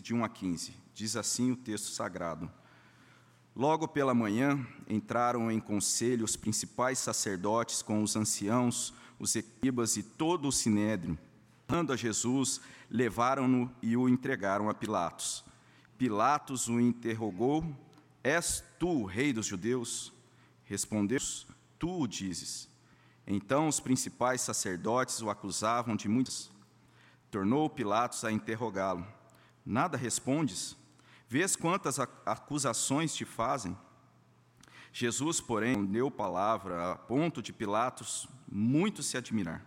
de 1 a 15. Diz assim o texto sagrado. Logo pela manhã entraram em conselho os principais sacerdotes com os anciãos, os escribas e todo o sinédrio. Dando a Jesus, levaram-no e o entregaram a Pilatos. Pilatos o interrogou: És tu o rei dos judeus? Respondeu: Tu o dizes. Então os principais sacerdotes o acusavam de muitas. Tornou Pilatos a interrogá-lo: Nada respondes? Vês quantas acusações te fazem? Jesus, porém, deu palavra a ponto de Pilatos muito se admirar.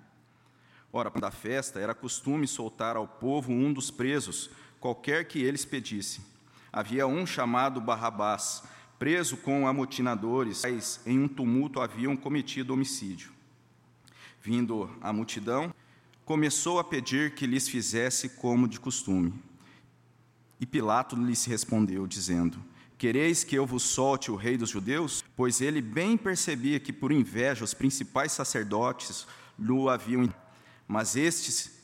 Ora, da festa era costume soltar ao povo um dos presos, qualquer que eles pedissem. Havia um chamado Barrabás, preso com amotinadores, mas em um tumulto haviam cometido homicídio. Vindo a multidão, começou a pedir que lhes fizesse como de costume. E Pilato lhes respondeu, dizendo: Quereis que eu vos solte o rei dos judeus? Pois ele bem percebia que, por inveja, os principais sacerdotes lhe haviam mas estes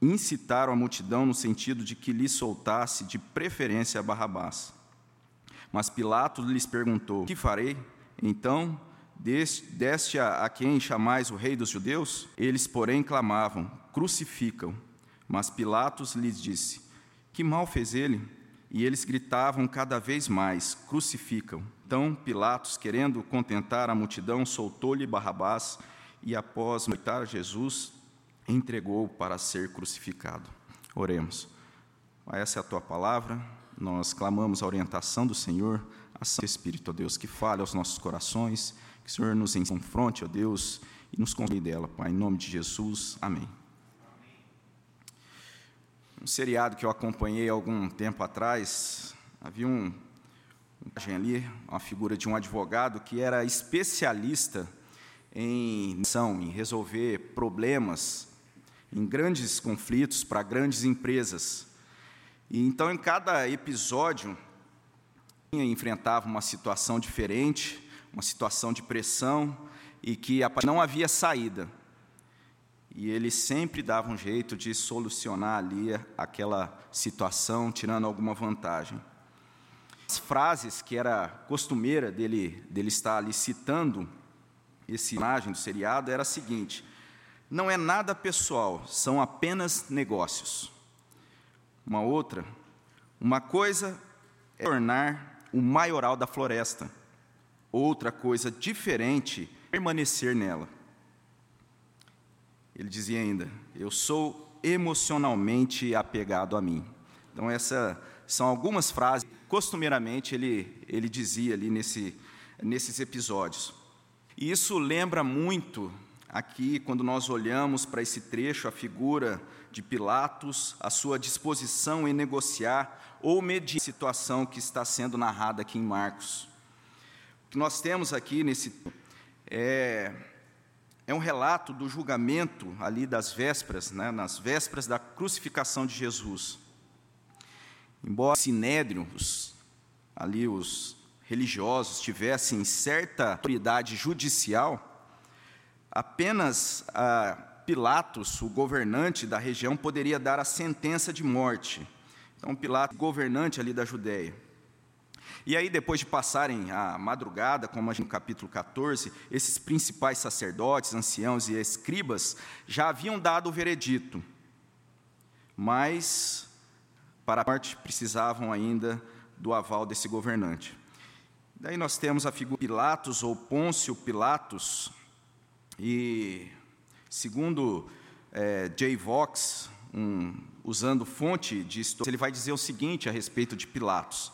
incitaram a multidão no sentido de que lhe soltasse de preferência a Barrabás. Mas Pilatos lhes perguntou: Que farei? Então, deste a, a quem chamais o rei dos judeus? Eles, porém, clamavam: Crucificam. Mas Pilatos lhes disse: Que mal fez ele? E eles gritavam cada vez mais: Crucificam. Então Pilatos, querendo contentar a multidão, soltou-lhe Barrabás e, após matar Jesus, entregou para ser crucificado. Oremos. Essa é a tua palavra, nós clamamos a orientação do Senhor, a Santo Espírito, ó Deus, que fale aos nossos corações, que o Senhor nos confronte, ó Deus, e nos conceda dela, Pai, em nome de Jesus. Amém. Um seriado que eu acompanhei algum tempo atrás, havia um, um ali, uma figura de um advogado que era especialista em, em resolver problemas em grandes conflitos para grandes empresas. E então, em cada episódio, enfrentava uma situação diferente, uma situação de pressão e que não havia saída. E ele sempre dava um jeito de solucionar ali aquela situação, tirando alguma vantagem. As frases que era costumeira dele, dele estar ali citando esse imagem do seriado era a seguinte: não é nada pessoal, são apenas negócios. Uma outra, uma coisa é tornar o maioral da floresta, outra coisa diferente é permanecer nela. Ele dizia ainda: Eu sou emocionalmente apegado a mim. Então, essas são algumas frases que costumeiramente ele, ele dizia ali nesse, nesses episódios. E isso lembra muito aqui, quando nós olhamos para esse trecho, a figura de Pilatos, a sua disposição em negociar ou medir a situação que está sendo narrada aqui em Marcos. O que nós temos aqui nesse é, é um relato do julgamento ali das vésperas, né, nas vésperas da crucificação de Jesus. Embora Sinédrio, os, ali os religiosos tivessem certa autoridade judicial, apenas ah, Pilatos, o governante da região, poderia dar a sentença de morte. Então, Pilatos, governante ali da Judéia. E aí, depois de passarem a madrugada, como no capítulo 14, esses principais sacerdotes, anciãos e escribas já haviam dado o veredito, mas para a morte precisavam ainda do aval desse governante. Daí nós temos a figura de Pilatos ou Pôncio Pilatos, e, segundo é, Jay Vox, um, usando fonte de história, ele vai dizer o seguinte a respeito de Pilatos.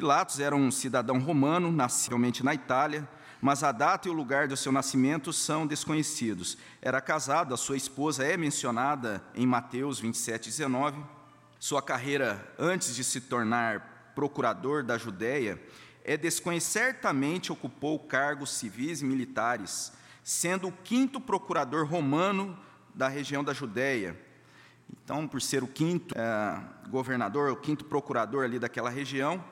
Pilatos era um cidadão romano, nascido na Itália, mas a data e o lugar do seu nascimento são desconhecidos. Era casado, a sua esposa é mencionada em Mateus 27, 19. Sua carreira antes de se tornar procurador da Judéia é desconhecida. Certamente ocupou cargos civis e militares, sendo o quinto procurador romano da região da Judéia. Então, por ser o quinto é, governador, o quinto procurador ali daquela região,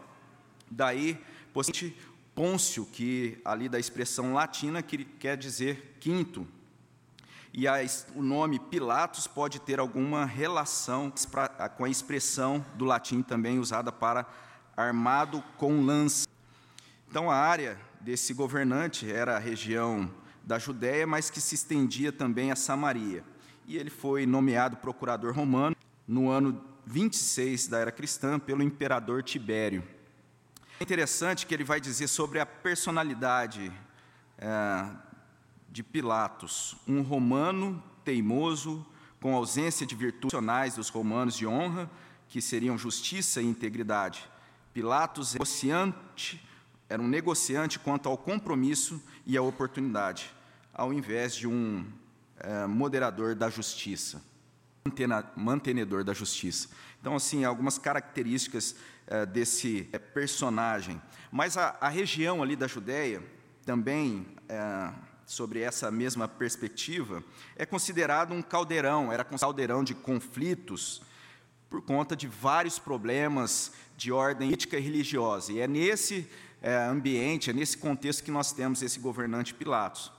daí, possivelmente, Pôncio, que ali da expressão latina que quer dizer quinto. e a, o nome Pilatos pode ter alguma relação com a expressão do latim também usada para armado com lança. Então, a área desse governante era a região da Judéia, mas que se estendia também a Samaria. E ele foi nomeado procurador romano no ano 26 da era cristã pelo imperador Tibério. É interessante que ele vai dizer sobre a personalidade é, de Pilatos, um romano teimoso, com ausência de virtudes nacionais dos romanos de honra, que seriam justiça e integridade. Pilatos negociante, era um negociante quanto ao compromisso e à oportunidade, ao invés de um é, moderador da justiça, mantenedor da justiça. Então, assim, algumas características é, desse é, personagem. Mas a, a, região ali da Judéia, também é, sobre essa mesma perspectiva, é considerado um caldeirão, era um caldeirão de conflitos por conta de vários problemas de ordem política e religiosa. E é nesse ambiente, é nesse contexto que nós temos esse governante Pilatos.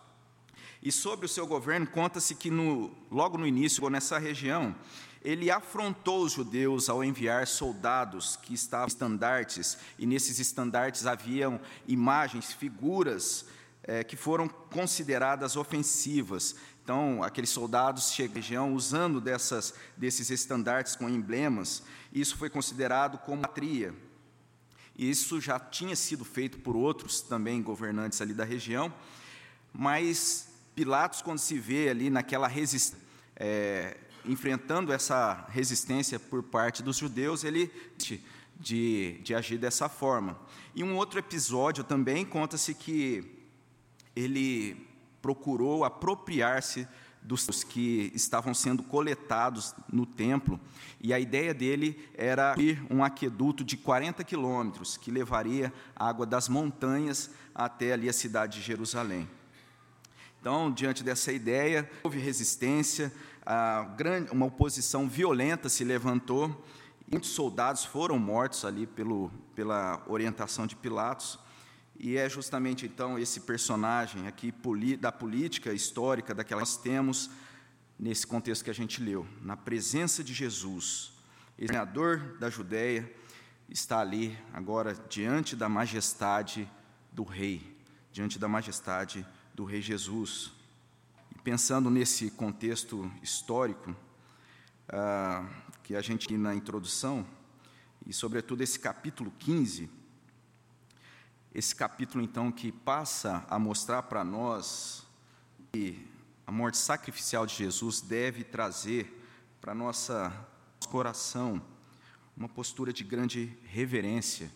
E sobre o seu governo, conta-se que no, logo no início, nessa região, ele afrontou os judeus ao enviar soldados que estavam estandartes, e nesses estandartes haviam imagens, figuras é, que foram consideradas ofensivas. Então, aqueles soldados chegam usando dessas, desses estandartes com emblemas, isso foi considerado como patria. E isso já tinha sido feito por outros também governantes ali da região, mas Pilatos, quando se vê ali naquela resistência, é, enfrentando essa resistência por parte dos judeus, ele de, de agir dessa forma. E um outro episódio também conta-se que ele procurou apropriar-se dos que estavam sendo coletados no templo, e a ideia dele era ir um aqueduto de 40 quilômetros, que levaria água das montanhas até ali a cidade de Jerusalém. Então, diante dessa ideia, houve resistência, uma oposição violenta se levantou, muitos soldados foram mortos ali pelo, pela orientação de Pilatos, e é justamente então esse personagem aqui da política histórica daquela que nós temos nesse contexto que a gente leu, na presença de Jesus, governador da Judéia está ali agora diante da majestade do rei, diante da majestade do rei Jesus. E pensando nesse contexto histórico ah, que a gente na introdução e sobretudo esse capítulo 15 esse capítulo, então, que passa a mostrar para nós que a morte sacrificial de Jesus deve trazer para nosso coração uma postura de grande reverência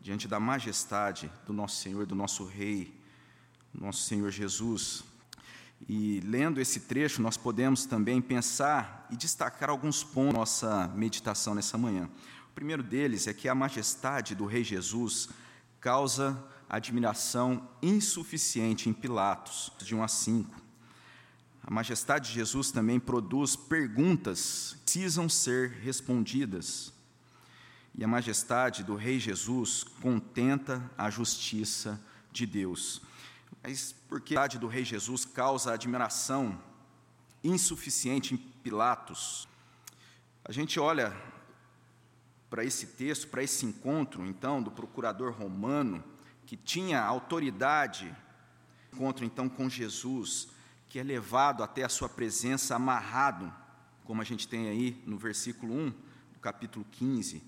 diante da majestade do nosso Senhor, do nosso Rei, nosso Senhor Jesus. E lendo esse trecho, nós podemos também pensar e destacar alguns pontos da nossa meditação nessa manhã. O primeiro deles é que a majestade do Rei Jesus causa admiração insuficiente em Pilatos, de 1 a 5. A majestade de Jesus também produz perguntas que precisam ser respondidas. E a majestade do Rei Jesus contenta a justiça de Deus. Mas por que a do Rei Jesus causa admiração insuficiente em Pilatos? A gente olha para esse texto, para esse encontro, então, do procurador romano, que tinha autoridade, encontro então com Jesus, que é levado até a sua presença amarrado, como a gente tem aí no versículo 1 do capítulo 15.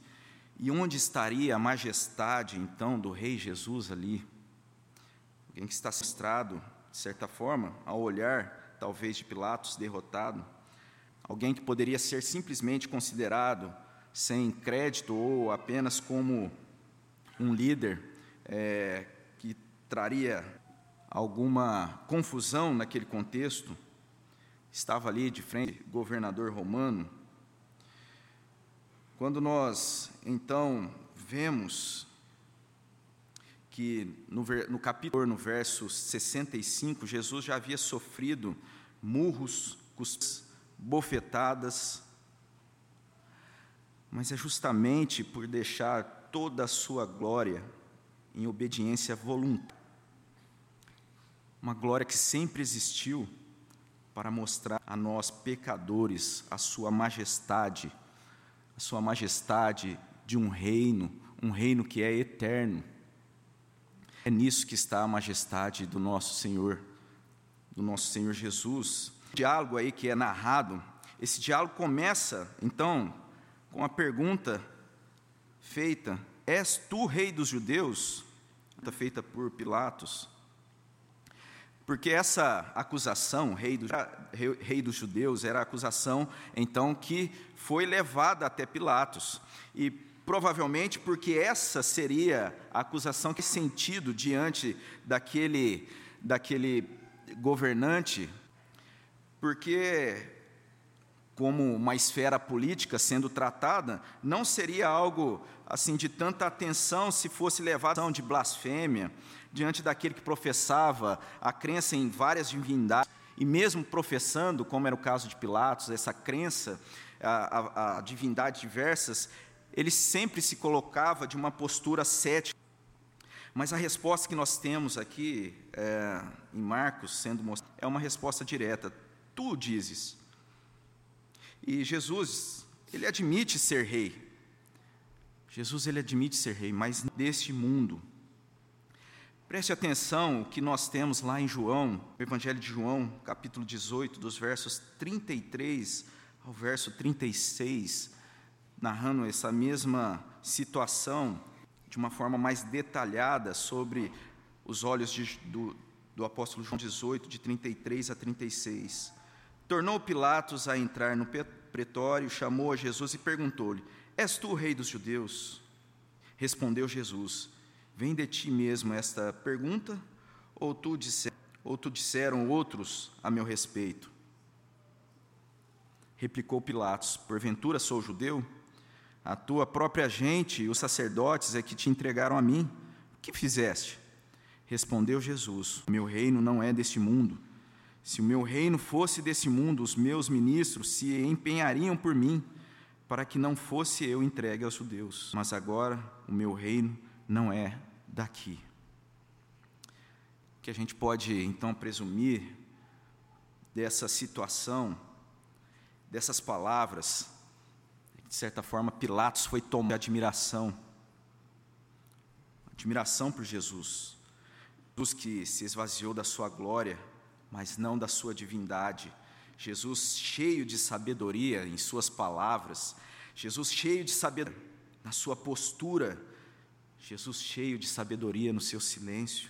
E onde estaria a majestade, então, do Rei Jesus ali? Alguém que está mostrado, de certa forma, ao olhar, talvez, de Pilatos derrotado. Alguém que poderia ser simplesmente considerado sem crédito ou apenas como um líder é, que traria alguma confusão naquele contexto, estava ali de frente governador romano. Quando nós então vemos que no, no capítulo, no verso 65, Jesus já havia sofrido murros, cuspes, bofetadas, mas é justamente por deixar toda a sua glória em obediência voluntária. Uma glória que sempre existiu, para mostrar a nós, pecadores, a sua majestade, a sua majestade de um reino, um reino que é eterno. É nisso que está a majestade do nosso Senhor, do nosso Senhor Jesus. O diálogo aí que é narrado, esse diálogo começa, então, com a pergunta feita: És tu rei dos judeus? Feita por Pilatos. Porque essa acusação, rei, do, rei, dos judeus, era a acusação, então, que foi levada até Pilatos. E provavelmente porque essa seria a acusação que sentido diante daquele, daquele governante, porque, como uma esfera política sendo tratada, não seria algo assim de tanta atenção se fosse levado de blasfêmia diante daquele que professava a crença em várias divindades, e mesmo professando, como era o caso de Pilatos, essa crença a, a, a divindades diversas, ele sempre se colocava de uma postura cética. Mas a resposta que nós temos aqui é, em Marcos, sendo mostrada, é uma resposta direta. Tu dizes. E Jesus, ele admite ser rei. Jesus, ele admite ser rei, mas deste mundo. Preste atenção o que nós temos lá em João, Evangelho de João, capítulo 18, dos versos 33 ao verso 36, narrando essa mesma situação de uma forma mais detalhada sobre os olhos de, do, do apóstolo João 18, de 33 a 36. Tornou Pilatos a entrar no pretório, chamou a Jesus e perguntou-lhe: És tu o rei dos judeus? Respondeu Jesus: Vem de ti mesmo esta pergunta, ou tu, disser, ou tu disseram outros a meu respeito? Replicou Pilatos: Porventura sou judeu? A tua própria gente e os sacerdotes é que te entregaram a mim. O que fizeste? Respondeu Jesus: Meu reino não é deste mundo. Se o meu reino fosse desse mundo, os meus ministros se empenhariam por mim, para que não fosse eu entregue aos judeus. Mas agora o meu reino não é daqui. Que a gente pode então presumir dessa situação, dessas palavras, de certa forma Pilatos foi tomado de admiração, admiração por Jesus, Jesus que se esvaziou da sua glória, mas não da sua divindade, Jesus cheio de sabedoria em suas palavras, Jesus cheio de sabedoria na sua postura, Jesus cheio de sabedoria no seu silêncio.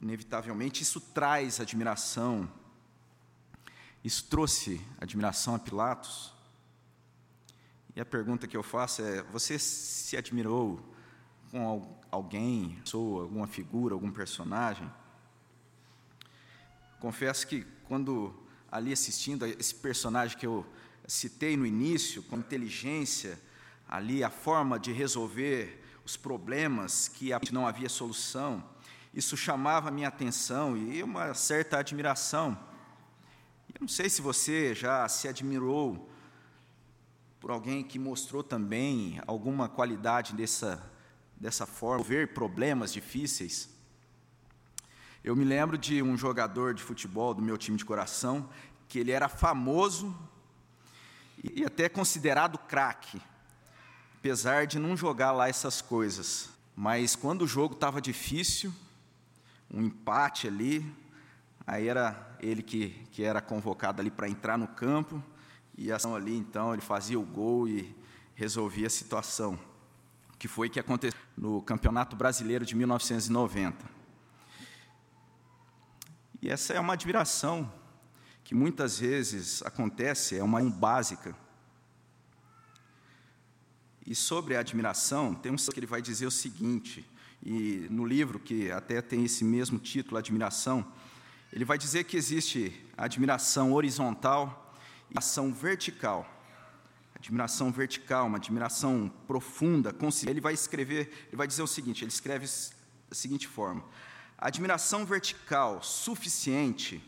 Inevitavelmente, isso traz admiração. Isso trouxe admiração a Pilatos. A pergunta que eu faço é: você se admirou com alguém, pessoa, alguma figura, algum personagem? Confesso que quando ali assistindo a esse personagem que eu citei no início, com inteligência, ali a forma de resolver os problemas que não havia solução. Isso chamava a minha atenção e uma certa admiração. Eu não sei se você já se admirou por alguém que mostrou também alguma qualidade dessa, dessa forma, ver problemas difíceis. Eu me lembro de um jogador de futebol do meu time de coração, que ele era famoso e até considerado craque apesar de não jogar lá essas coisas. Mas quando o jogo estava difícil, um empate ali, aí era ele que, que era convocado ali para entrar no campo, e ação ali então ele fazia o gol e resolvia a situação. Que foi que aconteceu no Campeonato Brasileiro de 1990. E essa é uma admiração que muitas vezes acontece, é uma básica e sobre a admiração, tem um que ele vai dizer o seguinte, e no livro, que até tem esse mesmo título, Admiração, ele vai dizer que existe admiração horizontal a admiração vertical. Admiração vertical, uma admiração profunda, ele vai escrever, ele vai dizer o seguinte, ele escreve da seguinte forma: admiração vertical suficiente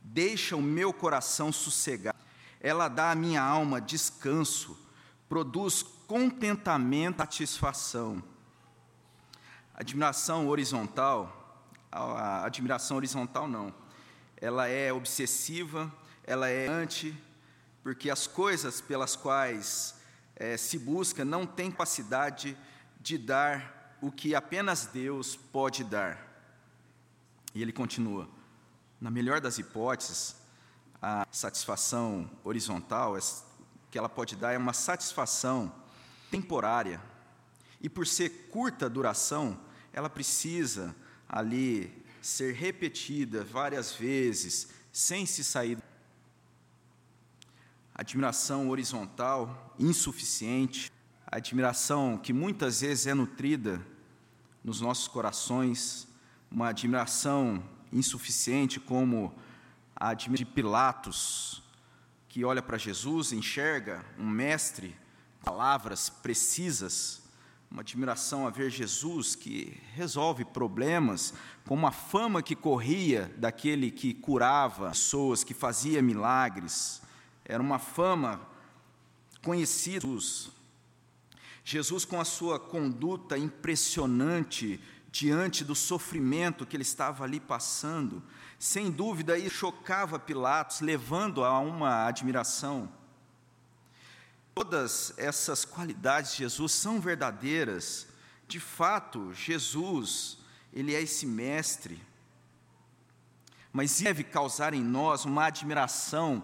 deixa o meu coração sossegar. Ela dá à minha alma descanso, produz contentamento, satisfação. Admiração horizontal, a admiração horizontal não. ela é obsessiva, ela é anti, porque as coisas pelas quais é, se busca não têm capacidade de dar o que apenas Deus pode dar. E ele continua: na melhor das hipóteses, a satisfação horizontal, que ela pode dar é uma satisfação temporária. E por ser curta duração, ela precisa ali ser repetida várias vezes, sem se sair. Admiração horizontal, insuficiente, admiração que muitas vezes é nutrida nos nossos corações, uma admiração insuficiente, como a de Pilatos, que olha para Jesus, enxerga um mestre, palavras precisas, uma admiração a ver Jesus que resolve problemas, como a fama que corria daquele que curava pessoas, que fazia milagres. Era uma fama conhecida. Jesus, Jesus com a sua conduta impressionante diante do sofrimento que ele estava ali passando, sem dúvida, isso chocava Pilatos, levando a uma admiração. Todas essas qualidades de Jesus são verdadeiras. De fato, Jesus, ele é esse mestre. Mas deve causar em nós uma admiração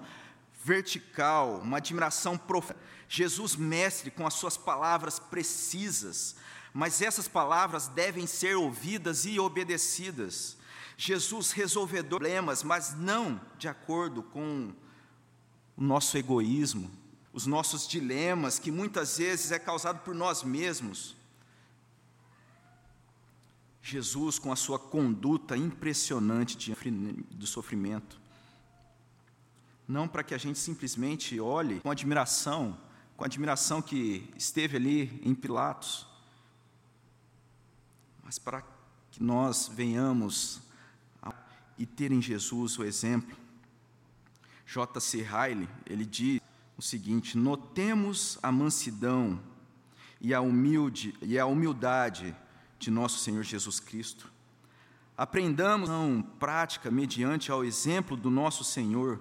vertical, uma admiração profunda. Jesus, mestre, com as suas palavras precisas, mas essas palavras devem ser ouvidas e obedecidas. Jesus resolvedor problemas, mas não de acordo com o nosso egoísmo, os nossos dilemas, que muitas vezes é causado por nós mesmos. Jesus, com a sua conduta impressionante de, do sofrimento, não para que a gente simplesmente olhe com admiração, com a admiração que esteve ali em Pilatos, mas para que nós venhamos e ter em Jesus o exemplo. J.C. Riley, ele diz o seguinte: notemos a mansidão e a humilde e a humildade de nosso Senhor Jesus Cristo. Aprendamos a prática mediante ao exemplo do nosso Senhor.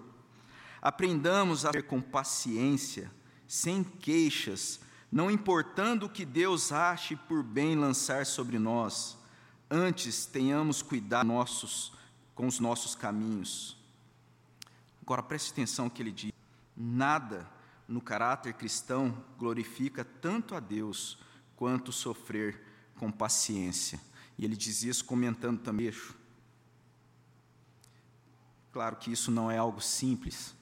Aprendamos a ser com paciência, sem queixas, não importando o que Deus ache por bem lançar sobre nós. Antes tenhamos cuidado nossos com os nossos caminhos. Agora preste atenção que ele diz: nada no caráter cristão glorifica tanto a Deus quanto sofrer com paciência. E ele diz isso comentando também. Claro que isso não é algo simples.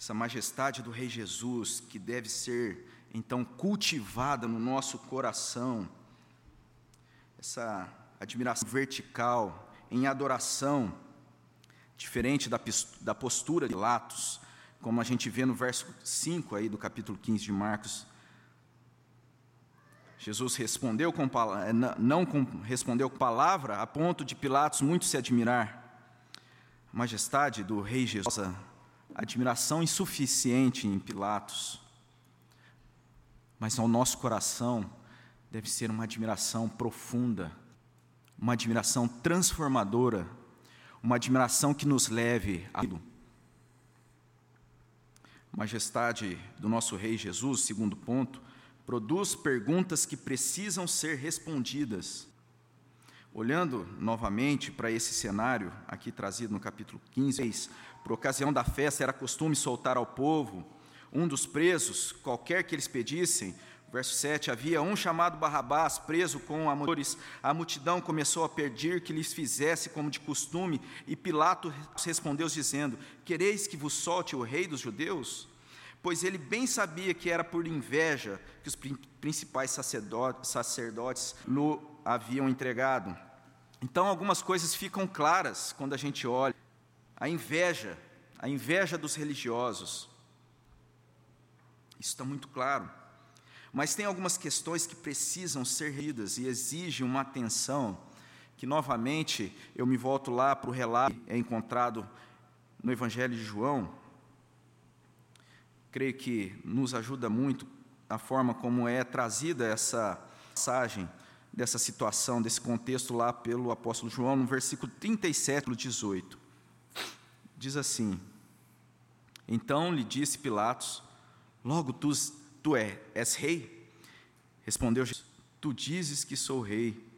Essa majestade do Rei Jesus, que deve ser então cultivada no nosso coração, essa admiração vertical, em adoração, diferente da, da postura de Pilatos, como a gente vê no verso 5 aí do capítulo 15 de Marcos. Jesus respondeu com eh, não com, respondeu com palavra, a ponto de Pilatos muito se admirar. A majestade do rei Jesus, admiração insuficiente em Pilatos, mas ao nosso coração deve ser uma admiração profunda uma admiração transformadora, uma admiração que nos leve a Majestade do nosso Rei Jesus, segundo ponto, produz perguntas que precisam ser respondidas. Olhando novamente para esse cenário, aqui trazido no capítulo 15, por ocasião da festa era costume soltar ao povo um dos presos, qualquer que eles pedissem, Verso 7: Havia um chamado Barrabás, preso com amores. A multidão começou a pedir que lhes fizesse como de costume, e Pilato respondeu, dizendo: Quereis que vos solte o rei dos judeus? Pois ele bem sabia que era por inveja que os principais sacerdotes, lhe haviam entregado. Então, algumas coisas ficam claras quando a gente olha. A inveja, a inveja dos religiosos. Isso está muito claro. Mas tem algumas questões que precisam ser lidas e exigem uma atenção, que novamente eu me volto lá para o relato é encontrado no Evangelho de João. Creio que nos ajuda muito a forma como é trazida essa passagem dessa situação, desse contexto lá pelo apóstolo João, no versículo 37, 18. diz assim: Então lhe disse Pilatos: Logo tu, tu é, és rei? Respondeu Jesus: Tu dizes que sou rei.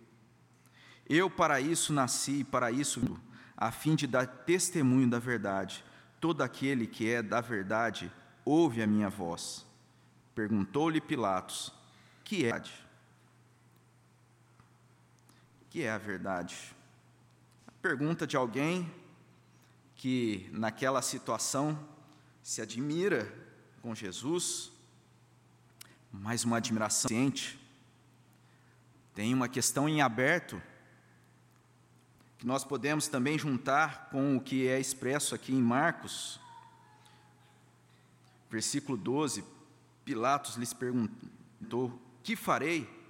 Eu para isso nasci, para isso, a fim de dar testemunho da verdade. Todo aquele que é da verdade ouve a minha voz. Perguntou-lhe Pilatos: Que é verdade? Que é a verdade? A pergunta de alguém que naquela situação se admira com Jesus, mas uma admiração ciente. Tem uma questão em aberto que nós podemos também juntar com o que é expresso aqui em Marcos, versículo 12. Pilatos lhes perguntou: Que farei?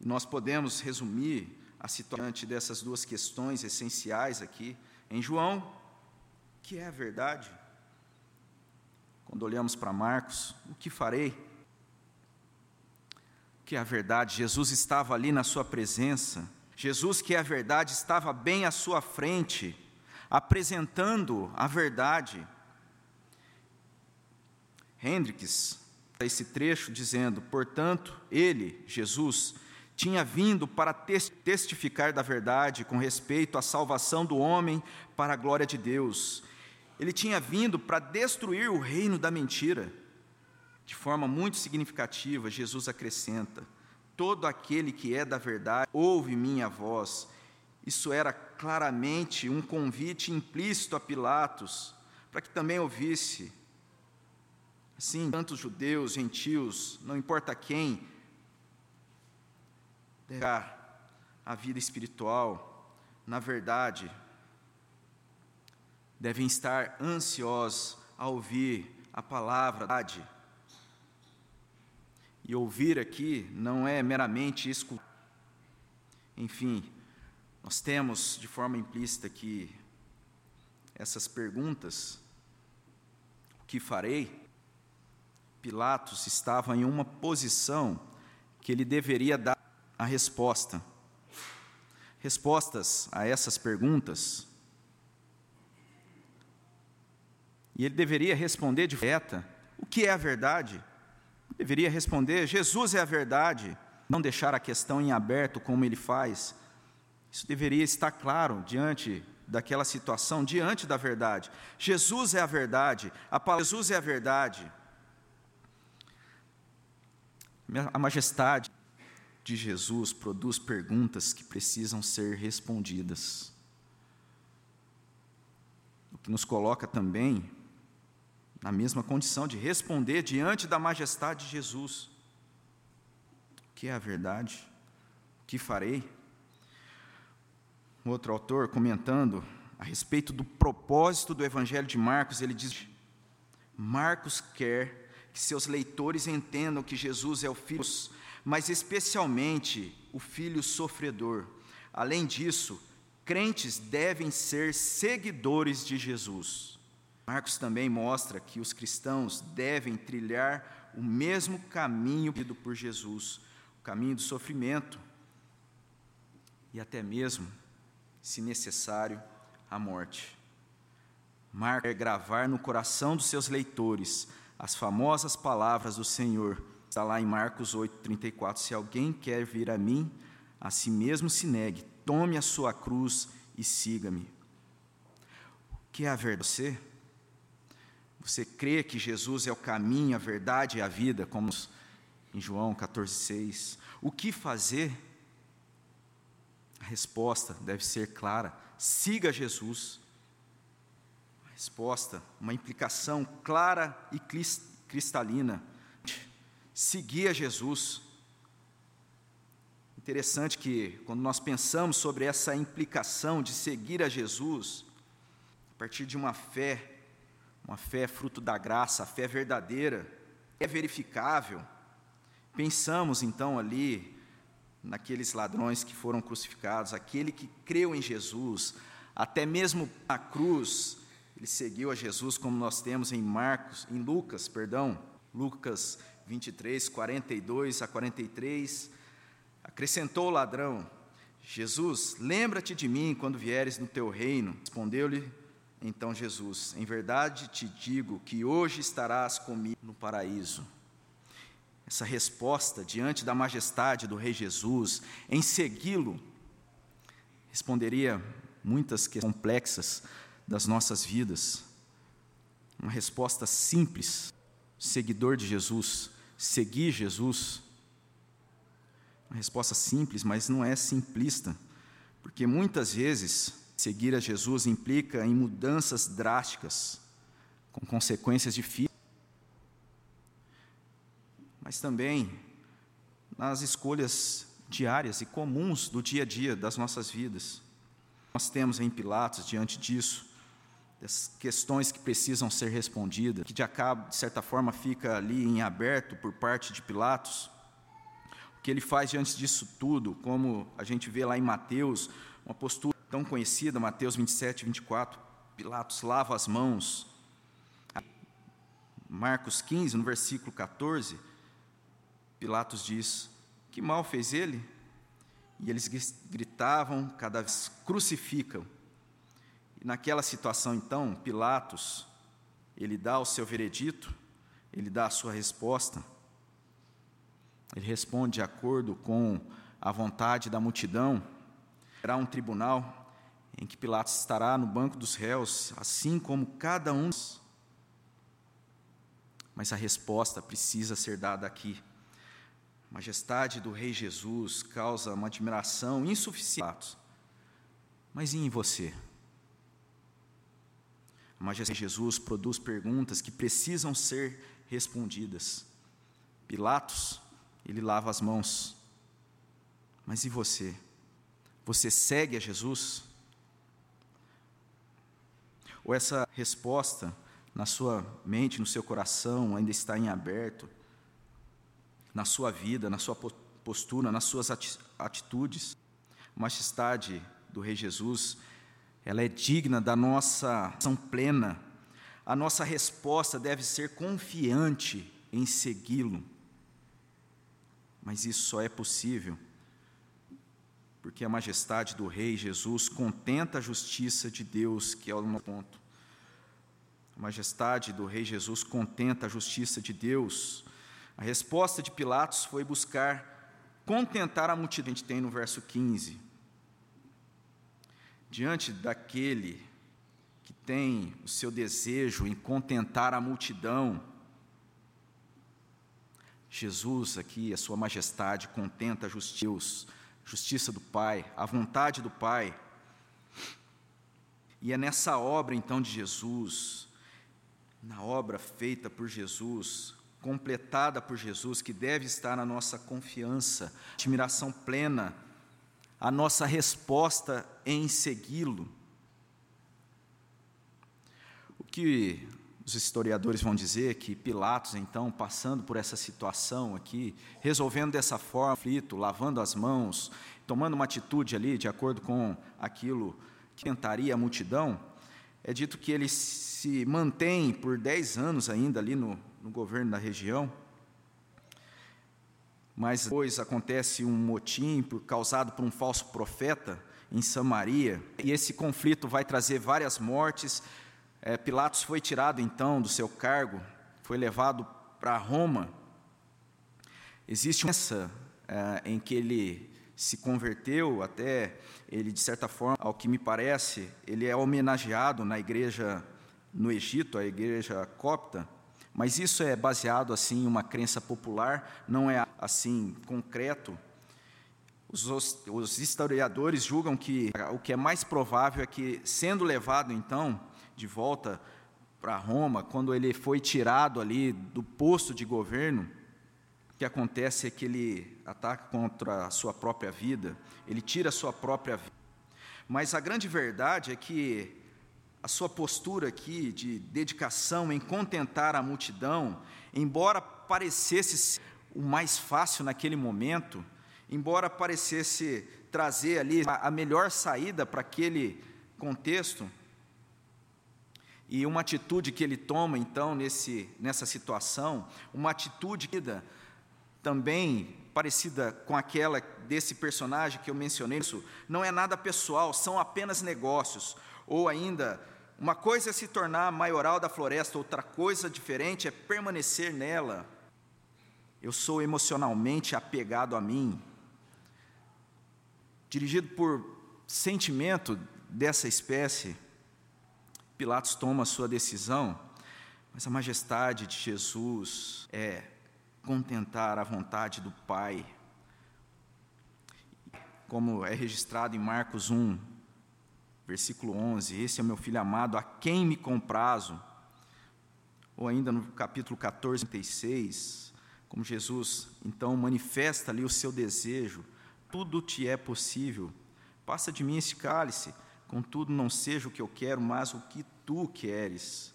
Nós podemos resumir a situação dessas duas questões essenciais aqui em João, que é a verdade. Quando olhamos para Marcos, o que farei? Que é a verdade, Jesus estava ali na sua presença. Jesus, que é a verdade, estava bem à sua frente, apresentando a verdade. Hendricks, esse trecho dizendo: portanto, ele, Jesus, tinha vindo para testificar da verdade com respeito à salvação do homem para a glória de Deus. Ele tinha vindo para destruir o reino da mentira. De forma muito significativa, Jesus acrescenta: Todo aquele que é da verdade ouve minha voz. Isso era claramente um convite implícito a Pilatos, para que também ouvisse. Assim, tantos judeus, gentios, não importa quem, deixar a vida espiritual, na verdade, devem estar ansiosos a ouvir a palavra da verdade. E ouvir aqui não é meramente escutar. Enfim, nós temos de forma implícita aqui essas perguntas. O que farei? Pilatos estava em uma posição que ele deveria dar a resposta. Respostas a essas perguntas. E ele deveria responder de reta: o que é a verdade? Deveria responder: Jesus é a verdade. Não deixar a questão em aberto como ele faz. Isso deveria estar claro diante daquela situação, diante da verdade. Jesus é a verdade. A palavra Jesus é a verdade. A majestade de Jesus produz perguntas que precisam ser respondidas. O que nos coloca também na mesma condição de responder diante da majestade de Jesus. O que é a verdade? O que farei? Outro autor, comentando a respeito do propósito do Evangelho de Marcos, ele diz: Marcos quer que seus leitores entendam que Jesus é o Filho mas especialmente o filho sofredor. Além disso, crentes devem ser seguidores de Jesus. Marcos também mostra que os cristãos devem trilhar o mesmo caminho pedido por Jesus, o caminho do sofrimento e até mesmo, se necessário, a morte. Marcos quer gravar no coração dos seus leitores as famosas palavras do Senhor Está lá em Marcos 8, 34. Se alguém quer vir a mim, a si mesmo se negue, tome a sua cruz e siga-me. O que é a verdade? Você? Você crê que Jesus é o caminho, a verdade e a vida, como em João 14,6. O que fazer? A resposta deve ser clara: siga Jesus. A resposta, uma implicação clara e cristalina seguir a Jesus. Interessante que, quando nós pensamos sobre essa implicação de seguir a Jesus, a partir de uma fé, uma fé fruto da graça, a fé verdadeira, é verificável. Pensamos então ali naqueles ladrões que foram crucificados, aquele que creu em Jesus, até mesmo na cruz, ele seguiu a Jesus, como nós temos em Marcos, em Lucas, perdão, Lucas 23, 42 a 43, acrescentou o ladrão: Jesus, lembra-te de mim quando vieres no teu reino. Respondeu-lhe então Jesus: Em verdade te digo que hoje estarás comigo no paraíso. Essa resposta diante da majestade do Rei Jesus, em segui-lo, responderia muitas questões complexas das nossas vidas. Uma resposta simples, seguidor de Jesus, seguir Jesus. Uma resposta simples, mas não é simplista, porque muitas vezes seguir a Jesus implica em mudanças drásticas, com consequências difíceis, mas também nas escolhas diárias e comuns do dia a dia das nossas vidas. Nós temos em Pilatos, diante disso, das questões que precisam ser respondidas, que de, acaba, de certa forma fica ali em aberto por parte de Pilatos. O que ele faz diante disso tudo, como a gente vê lá em Mateus, uma postura tão conhecida, Mateus 27, 24, Pilatos lava as mãos. Marcos 15, no versículo 14, Pilatos diz: Que mal fez ele? E eles gritavam, cada vez crucificam. Naquela situação, então, Pilatos, ele dá o seu veredito, ele dá a sua resposta. Ele responde de acordo com a vontade da multidão. Será um tribunal em que Pilatos estará no banco dos réus, assim como cada um. Mas a resposta precisa ser dada aqui. A majestade do Rei Jesus causa uma admiração insuficiente. Mas e em você? A majestade de Jesus produz perguntas que precisam ser respondidas. Pilatos, ele lava as mãos. Mas e você? Você segue a Jesus? Ou essa resposta na sua mente, no seu coração, ainda está em aberto? Na sua vida, na sua postura, nas suas atitudes? Majestade do Rei Jesus ela é digna da nossa ação plena. A nossa resposta deve ser confiante em segui-lo. Mas isso só é possível porque a majestade do Rei Jesus contenta a justiça de Deus, que é o nosso ponto. A majestade do Rei Jesus contenta a justiça de Deus. A resposta de Pilatos foi buscar contentar a multidão, a gente tem no verso 15 diante daquele que tem o seu desejo em contentar a multidão, Jesus aqui, a sua majestade, contenta a justiça, justiça do Pai, a vontade do Pai. E é nessa obra então de Jesus, na obra feita por Jesus, completada por Jesus, que deve estar na nossa confiança, admiração plena a nossa resposta em segui-lo. O que os historiadores vão dizer que Pilatos, então, passando por essa situação aqui, resolvendo dessa forma, conflito, lavando as mãos, tomando uma atitude ali de acordo com aquilo que tentaria a multidão, é dito que ele se mantém por dez anos ainda ali no, no governo da região, mas depois acontece um motim causado por um falso profeta em Samaria, e esse conflito vai trazer várias mortes. É, Pilatos foi tirado então do seu cargo, foi levado para Roma. Existe uma essa é, em que ele se converteu, até ele, de certa forma, ao que me parece, ele é homenageado na igreja no Egito, a igreja copta, mas isso é baseado assim em uma crença popular, não é assim concreto. Os, os historiadores julgam que o que é mais provável é que, sendo levado então de volta para Roma, quando ele foi tirado ali do posto de governo, o que acontece é que ele ataca contra a sua própria vida, ele tira a sua própria vida. Mas a grande verdade é que a sua postura aqui de dedicação em contentar a multidão, embora parecesse o mais fácil naquele momento, embora parecesse trazer ali a melhor saída para aquele contexto, e uma atitude que ele toma então nesse, nessa situação, uma atitude também parecida com aquela desse personagem que eu mencionei, isso não é nada pessoal, são apenas negócios, ou ainda Uma coisa é se tornar maioral da floresta, outra coisa diferente é permanecer nela. Eu sou emocionalmente apegado a mim. Dirigido por sentimento dessa espécie, Pilatos toma sua decisão, mas a majestade de Jesus é contentar a vontade do Pai. Como é registrado em Marcos 1, versículo 11: Esse é meu filho amado, a quem me comprazo. Ou ainda no capítulo 14, 36, como Jesus então manifesta ali o seu desejo: tudo te é possível, passa de mim esse cálice, contudo não seja o que eu quero, mas o que tu queres.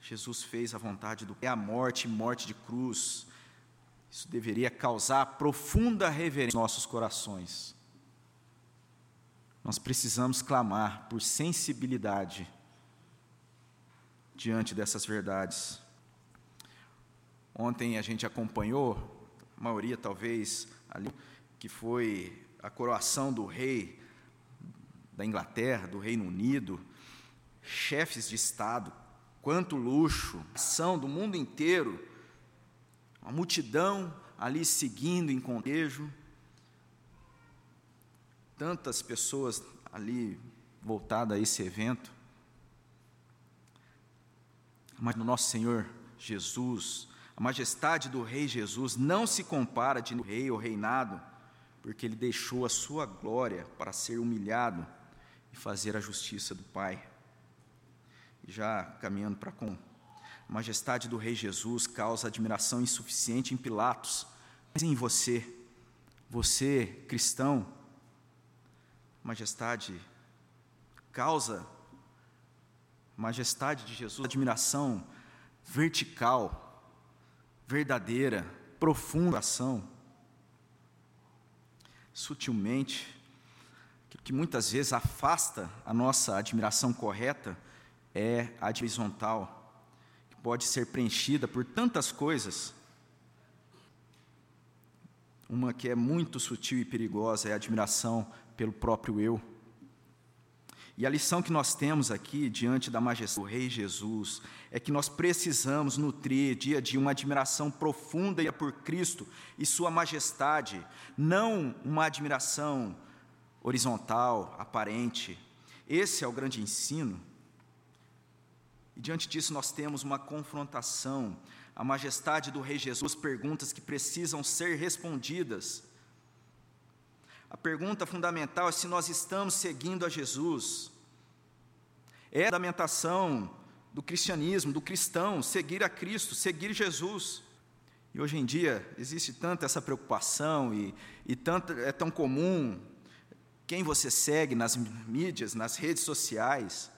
Jesus fez a vontade do Pai, a morte, morte de cruz. Isso deveria causar profunda reverência em nossos corações. Nós precisamos clamar por sensibilidade diante dessas verdades. Ontem a gente acompanhou, a maioria talvez ali, que foi a coroação do rei da Inglaterra, do Reino Unido, chefes de Estado, quanto luxo, ação do mundo inteiro, uma multidão ali seguindo em contejo, tantas pessoas ali voltadas a esse evento, mas no nosso Senhor Jesus, a majestade do Rei Jesus não se compara de rei ou reinado, porque ele deixou a sua glória para ser humilhado e fazer a justiça do Pai. E já caminhando para com a majestade do Rei Jesus causa admiração insuficiente em Pilatos, mas em você, você cristão, majestade causa majestade de Jesus, admiração vertical, verdadeira, profunda ação. Sutilmente, que muitas vezes afasta a nossa admiração correta é a horizontal, que pode ser preenchida por tantas coisas. Uma que é muito sutil e perigosa é a admiração pelo próprio eu. E a lição que nós temos aqui, diante da majestade do Rei Jesus, é que nós precisamos nutrir dia a dia uma admiração profunda por Cristo e Sua majestade, não uma admiração horizontal, aparente. Esse é o grande ensino. E diante disso, nós temos uma confrontação. A majestade do Rei Jesus, perguntas que precisam ser respondidas. A pergunta fundamental é se nós estamos seguindo a Jesus. É a fundamentação do cristianismo, do cristão, seguir a Cristo, seguir Jesus. E hoje em dia existe tanta essa preocupação e, e tanto, é tão comum quem você segue nas mídias, nas redes sociais.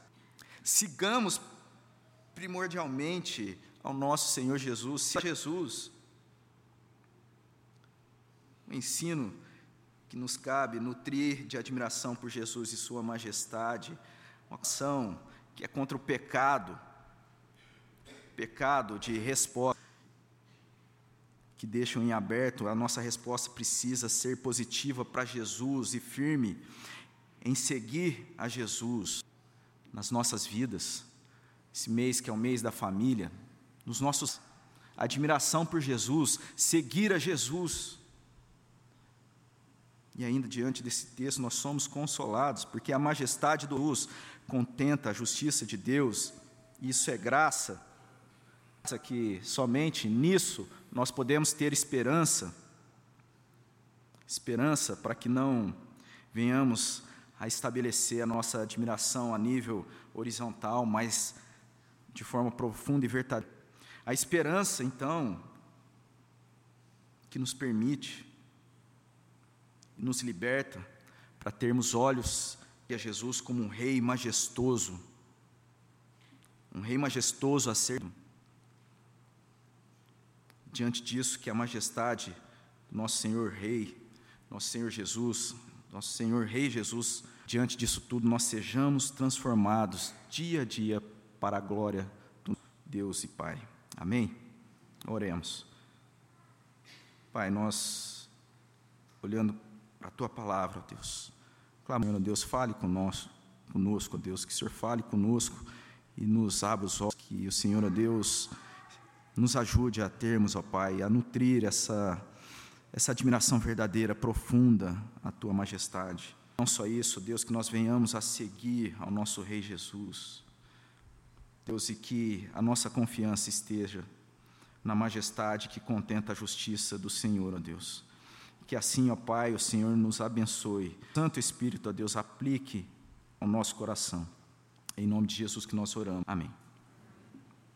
Sigamos primordialmente ao nosso Senhor Jesus, se Jesus. O ensino que nos cabe nutrir de admiração por Jesus e Sua majestade, uma ação que é contra o pecado, pecado de resposta, que deixam em aberto, a nossa resposta precisa ser positiva para Jesus e firme em seguir a Jesus nas nossas vidas. Esse mês que é o mês da família, nos nossos admiração por Jesus, seguir a Jesus. E ainda diante desse texto, nós somos consolados, porque a majestade do luz contenta a justiça de Deus, isso é graça, que somente nisso nós podemos ter esperança, esperança para que não venhamos a estabelecer a nossa admiração a nível horizontal, mas de forma profunda e verdadeira. A esperança, então, que nos permite nos liberta para termos olhos a Jesus como um rei majestoso, um rei majestoso a ser. Diante disso, que a majestade do nosso Senhor Rei, nosso Senhor Jesus, nosso Senhor Rei Jesus, diante disso tudo, nós sejamos transformados dia a dia para a glória do Deus e Pai. Amém? Oremos. Pai, nós, olhando a tua palavra, Deus. Clamando, Deus, fale conosco. conosco, ó Deus, que o Senhor fale conosco e nos abra os olhos, que o Senhor, ó Deus, nos ajude a termos, ó Pai, a nutrir essa, essa admiração verdadeira, profunda à Tua majestade. Não só isso, Deus, que nós venhamos a seguir ao nosso Rei Jesus. Deus, e que a nossa confiança esteja na majestade que contenta a justiça do Senhor, ó Deus. Que assim, ó Pai, o Senhor nos abençoe. Santo Espírito, ó Deus, aplique ao nosso coração. Em nome de Jesus que nós oramos. Amém.